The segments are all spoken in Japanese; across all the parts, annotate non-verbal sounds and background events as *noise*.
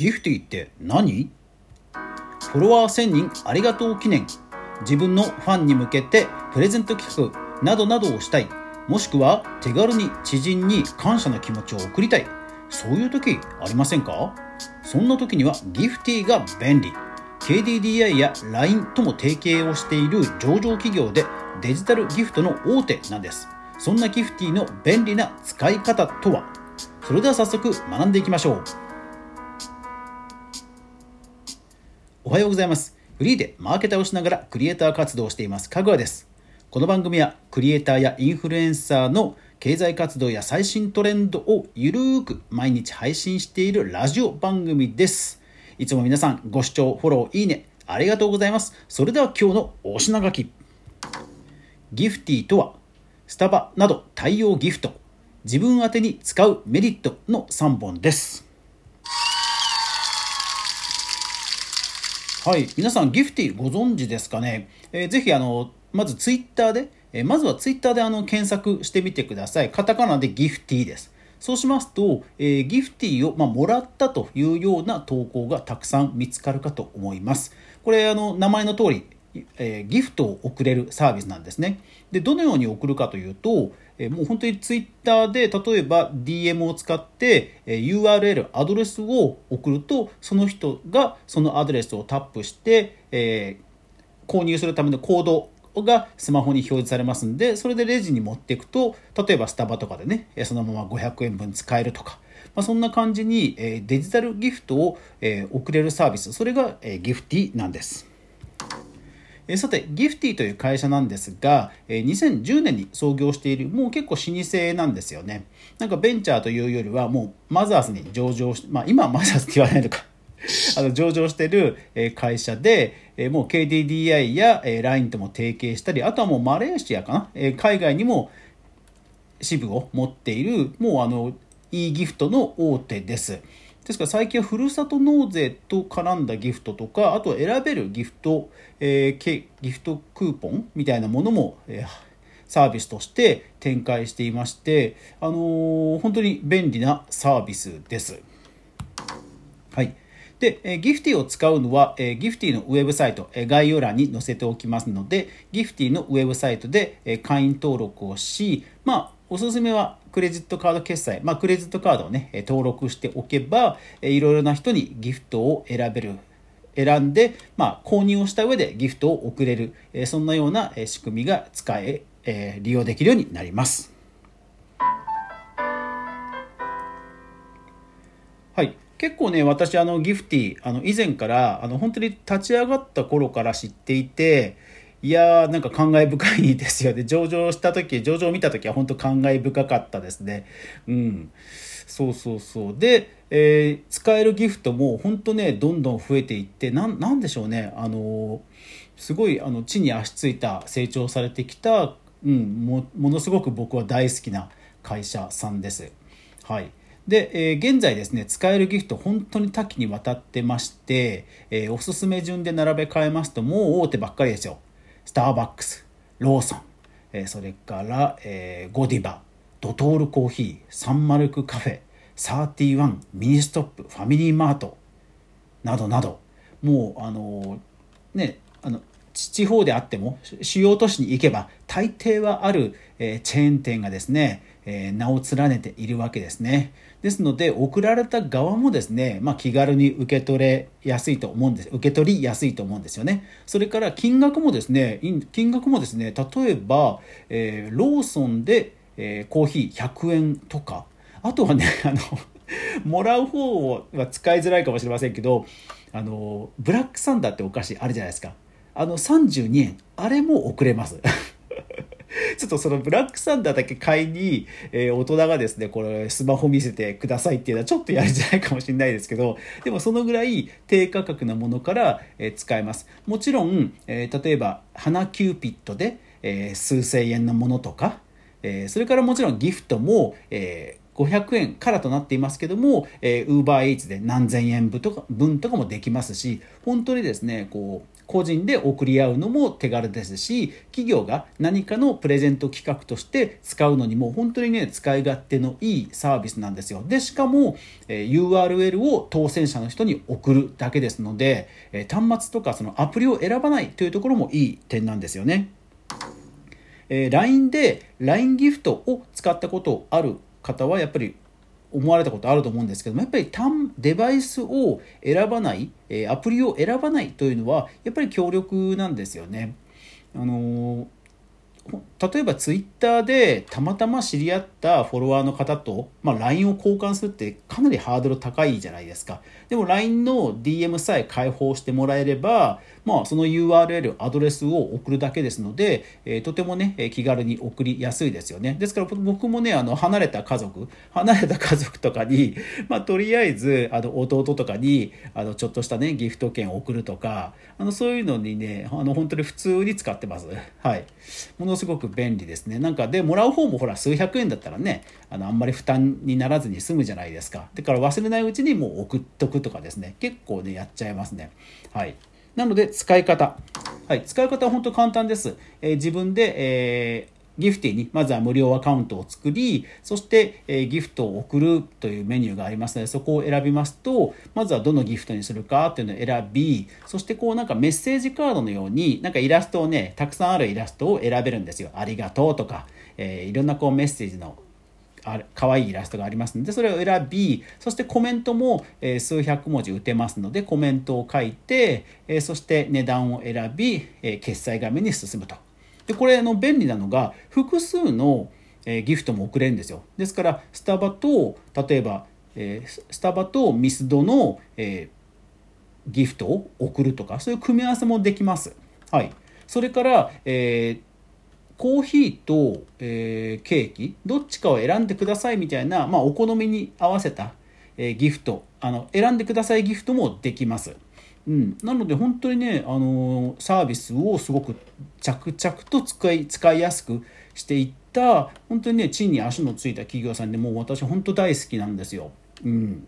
ギフティって何？フォロワー1000人ありがとう記念。自分のファンに向けてプレゼント企画などなどをしたい。もしくは手軽に知人に感謝の気持ちを送りたい。そういう時ありませんか？そんな時にはギフティが便利。KDDI や LINE とも提携をしている上場企業でデジタルギフトの大手なんです。そんなギフティの便利な使い方とは？それでは早速学んでいきましょう。おはようございます。フリーでマーケターをしながらクリエイター活動をしています。かぐわです。この番組はクリエイターやインフルエンサーの経済活動や最新トレンドをゆるーく毎日配信しているラジオ番組です。いつも皆さんご視聴フォローいいねありがとうございます。それでは今日のお品書き。ギフティとはスタバなど対応ギフト。自分宛に使うメリットの3本です。はい。皆さんギフティご存知ですかね、えー、ぜひあのまずツイッターで、えー、まずはツイッターであの検索してみてください。カタカナでギフティです。そうしますと、えー、ギフティを、まあ、もらったというような投稿がたくさん見つかるかと思います。これあの名前の通りえ、ギフトを送れるサービスなんですね。でどのように送るかというと、え、もう本当にツイッターで例えば DM を使って、え、URL アドレスを送るとその人がそのアドレスをタップして、え購入するためのコードがスマホに表示されますんでそれでレジに持っていくと例えばスタバとかでねそのまま500円分使えるとか。まあ、そんな感じに、デジタルギフトを、送れるサービスそれが、ギフティなんです。えさて、ギフティという会社なんですが、え2010年に創業している、もう結構老舗なんですよね。なんかベンチャーというよりは、もうマザーズに上場し、まあ今はマザーズって言わないのか。*laughs* あの上場している会社で、もう KDDI や LINE とも提携したり、あとはもうマレーシアかな、海外にも支部を持っている、もうあの e ギフトの大手です。ですから最近はふるさと納税と絡んだギフトとかあとは選べるギフト、えー、ギフトクーポンみたいなものも、えー、サービスとして展開していまして、あのー、本当に便利なサービスです。はいで、えギフティを使うのは、えギフティのウェブサイト、え概要欄に載せておきますので、ギフティのウェブサイトで、え会員登録をし、まあ、おすすめはクレジットカード決済、まあ、クレジットカードをね、登録しておけば、いろいろな人にギフトを選べる、選んで、まあ、購入をした上でギフトを送れる、そんなような仕組みが使え、利用できるようになります。はい。結構ね、私、あの、ギフティ、あの、以前から、あの、本当に立ち上がった頃から知っていて、いやーなんか感慨深いですよね。上場した時上場を見た時は本当感慨深かったですね。うん。そうそうそう。で、えー、使えるギフトも本当ねどんどん増えていってなんでしょうね。あのすごいあの地に足ついた成長されてきた、うん、もものすごく僕は大好きな会社さんです。はい。で、えー、現在ですね、使えるギフト本当に多岐にわたってまして、えー、おすすめ順で並べ替えますともう大手ばっかりですよ。スターバックス、ローソン、えそれから、えー、ゴディバ、ドトールコーヒー、サンマルクカフェ、サーティワン、ミニストップ、ファミリーマート、などなど、もう、あのね、あの、地方であっても、主要都市に行けば、大抵はある、えー、チェーン店がですね、え、名を連ねているわけですね。ですので送られた側もですね、まあ、気軽に受け取れやすいと思うんです受け取りやすいと思うんですよね。それから金額もですね金額もですね例えば、えー、ローソンで、えー、コーヒー100円とか。あとはね *laughs* あのもらう方は使いづらいかもしれませんけどあのブラックサンダーってお菓子あるじゃないですか。あの32円あれも送れます。ちょっとそのブラックサンダーだけ買いに、えー、大人がですね、これスマホ見せてくださいっていうのはちょっとやりづらいかもしれないですけど、でもそのぐらい低価格なものから、えー、使えます。もちろん、えー、例えば、花キューピットで、え、数千円のものとか、え、それからもちろんギフトも、えー500円からとなっていますけども、えー、Uber Eats で何千円分とか分とかもできますし、本当にですね、こう、個人で送り合うのも手軽ですし企業が何かのプレゼント企画として使うのにも本当にね使い勝手のいいサービスなんですよでしかも、え URL を当選者の人に送るだけですので、え端末とかそのアプリを選ばないというところもいい点なんですよね。え LINE で LINE ギフトを使ったことある方はやっぱり思われたことあると思うんですけどもやっぱりデバイスを選ばないアプリを選ばないというのはやっぱり強力なんですよね。あの例えばツイッターでたまたま知り合ったフォロワーの方と、まあ、LINE を交換するってかなりハードル高いじゃないですか。でも LINE の DM さえ開放してもらえれば、まあ、その URL、アドレスを送るだけですので、えー、とてもね、気軽に送りやすいですよね。ですから僕もね、あの離れた家族、離れた家族とかに、まあ、とりあえずあの弟とかにあのちょっとしたね、ギフト券を送るとか、あのそういうのにね、あの本当に普通に使ってます。はい。ものすごく便利ですね。なんかで、もらう方もほら、数百円だったらね、あのあんまり負担にならずに済むじゃないですか。だから忘れないうちにもう送っとくとかですね、結構ね、やっちゃいますね。はい。なので使い方。はい、使い方は本当簡単です。えー、自分で、えーギフティにまずは無料アカウントを作りそして、えギフトを送るというメニューがありますのでそこを選びますとまずはどのギフトにするかっていうのを選びそしてこうなんかメッセージカードのようになんかイラストをねたくさんあるイラストを選べるんですよ。ありがとうとか、えー、いろんなこうメッセージのあ可愛いイラストがありますのでそれを選びそしてコメントも、えー、数百文字打てますのでコメントを書いて、えー、そして値段を選び、えー、決済画面に進むとでこれの便利なのが複数の、えギフトも送れるんですよ。ですからスタバと例えば、えスタバとミスドの、えギフトを送るとかそういう組み合わせもできます。はい。それから、えーコーヒーと、えー、ケーキどっちかを選んでくださいみたいな、まあ、お好みに合わせた、えー、ギフトあの選んでくださいギフトもできます。うん、なので本当にね、あのー、サービスをすごく着々と使い使いやすくしていった本当にね地に足のついた企業さんでもう私本当大好きなんですよ。うん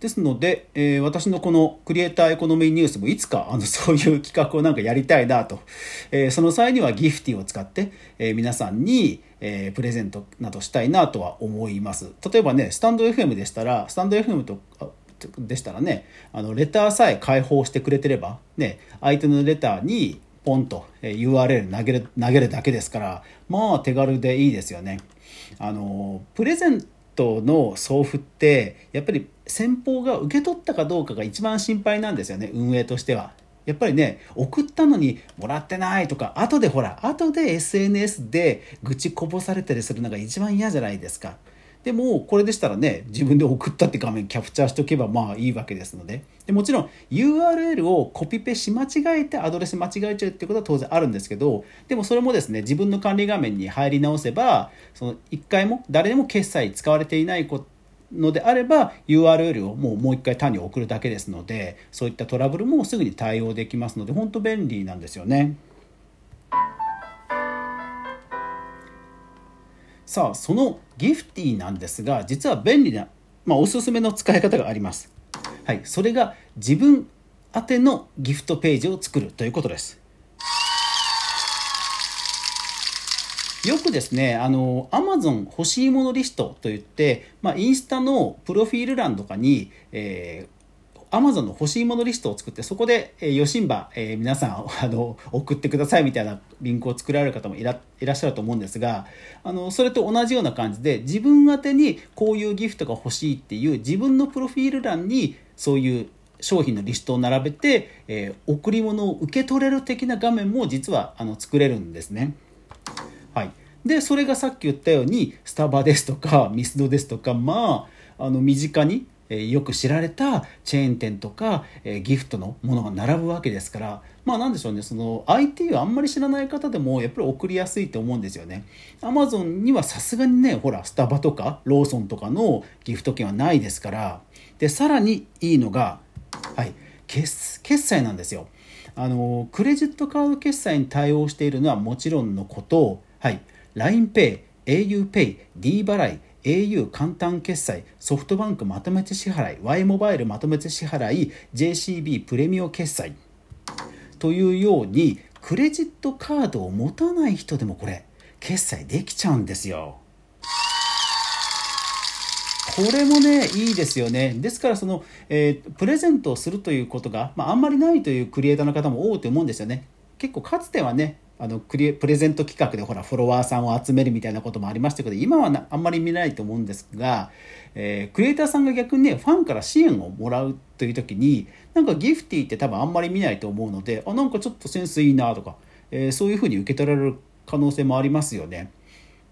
ですので、えー、私のこのクリエイターエコノミーニュースもいつかあの *laughs* そういう企画をなんかやりたいなと、えー、その際にはギフティを使って、えー、皆さんに、えプレゼントなどしたいなとは思います。例えばね、スタンド FM でしたら、スタンド FM とでしたらね、あのレターさえ開放してくれてれば、ね、相手のレターにポンと URL 投げる投げるだけですから、まあ手軽でいいですよね。あのプレゼントの送付ってやっぱり先方が受け取ったかどうかが一番心配なんですよね運営としては。やっぱりね送ったのにもらってないとか後でほら後で SNS で愚痴こぼされたりするのが一番嫌じゃないですか。でもこれでしたらね自分で送ったって画面キャプチャーしておけばまあいいわけですのででもちろん URL をコピペし間違えてアドレス間違えちゃうってことは当然あるんですけどでもそれもですね自分の管理画面に入り直せばその1回も誰でも決済使われていないのであれば URL をもうもう一回単に送るだけですのでそういったトラブルもすぐに対応できますので本当便利なんですよね。さあそのギフティなんですが実は便利な、まあ、おすすめの使い方があります。はい、それが自分宛てのギフトページを作るということです。よくですね、あの、アマゾン欲しいものリストといって、まあ、インスタのプロフィール欄とかに、えー、アマゾンの欲しいものリストを作って、そこで、えー、よしんば、えー、皆さん、*laughs* あの、送ってくださいみたいなリンクを作られる方もいらいらっしゃると思うんですが、あの、それと同じような感じで、自分宛てにこういうギフトが欲しいっていう自分のプロフィール欄に、そういう商品のリストを並べて、えー、贈り物を受け取れる的な画面も実はあの作れるんですね。はい、でそれがさっき言ったようにスタバですとかミスドですとかまああの身近によく知られたチェーン店とかギフトのものが並ぶわけですからまあなんでしょうねその IT をあんまり知らない方でもやっぱり送りやすいと思うんですよね。Amazon にはさすがにねほらスタバとかローソンとかのギフト券はないですからでさらにいいのがはい決決済なんですよ。あのクレジットカード決済に対応しているのはもちろんのことはい LINEPay、auPay、D 払い、au 簡単決済、ソフトバンクまとめて支払い、Y モバイルまとめて支払い、JCB プレミオ決済。というようにクレジットカードを持たない人でもこれ決済できちゃうんですよ。これもねいいですよねですからその、えー、プレゼントをするということが、まあ、あんまりないというクリエイターの方も多いと思うんですよね結構かつてはねあのクリプレゼント企画でほらフォロワーさんを集めるみたいなこともありましたけど今はあんまり見ないと思うんですが、えー、クリエイターさんが逆にねファンから支援をもらうという時になんかギフティって多分あんまり見ないと思うのであなんかちょっとセンスいいなとか、えー、そういうふうに受け取られる可能性もありますよね。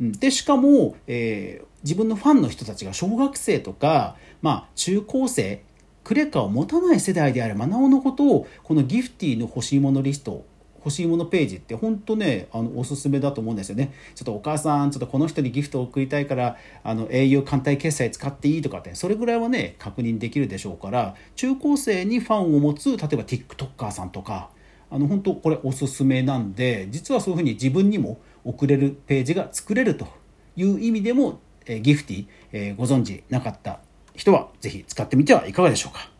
でしかも、えー、自分のファンの人たちが小学生とか、まあ、中高生クレカを持たない世代であればなおのことをこのギフティの欲しいものリスト欲しいものページって本当ねあのおすすめだと思うんですよね。ちょっとお母さんちょっとこの人にギフトを送りたいからあの au 艦隊決済使っていいとかってそれぐらいはね確認できるでしょうから中高生にファンを持つ例えば TikToker さんとかあの本当これおすすめなんで実はそういうふうに自分にも送れるページが作れるという意味でも、えギフティ、えご存知なかった人はぜひ使ってみてはいかがでしょうか。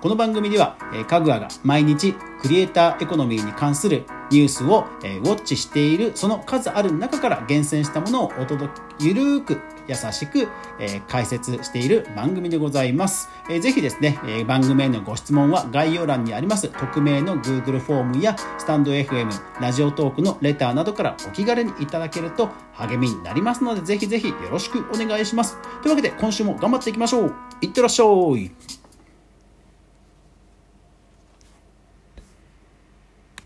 この番組では、えかぐわが毎日クリエイターエコノミーに関するニュースを、えウォッチしているその数ある中から厳選したものをお届けゆるーく優しく、え解説している番組でございます、えー、ぜひですね、え番組へのご質問は概要欄にあります匿名の Google フォームやスタンド FM ラジオトークのレターなどからお気軽にいただけると励みになりますのでぜひぜひよろしくお願いします。というわけで今週も頑張っていきましょう。いってらっしゃい。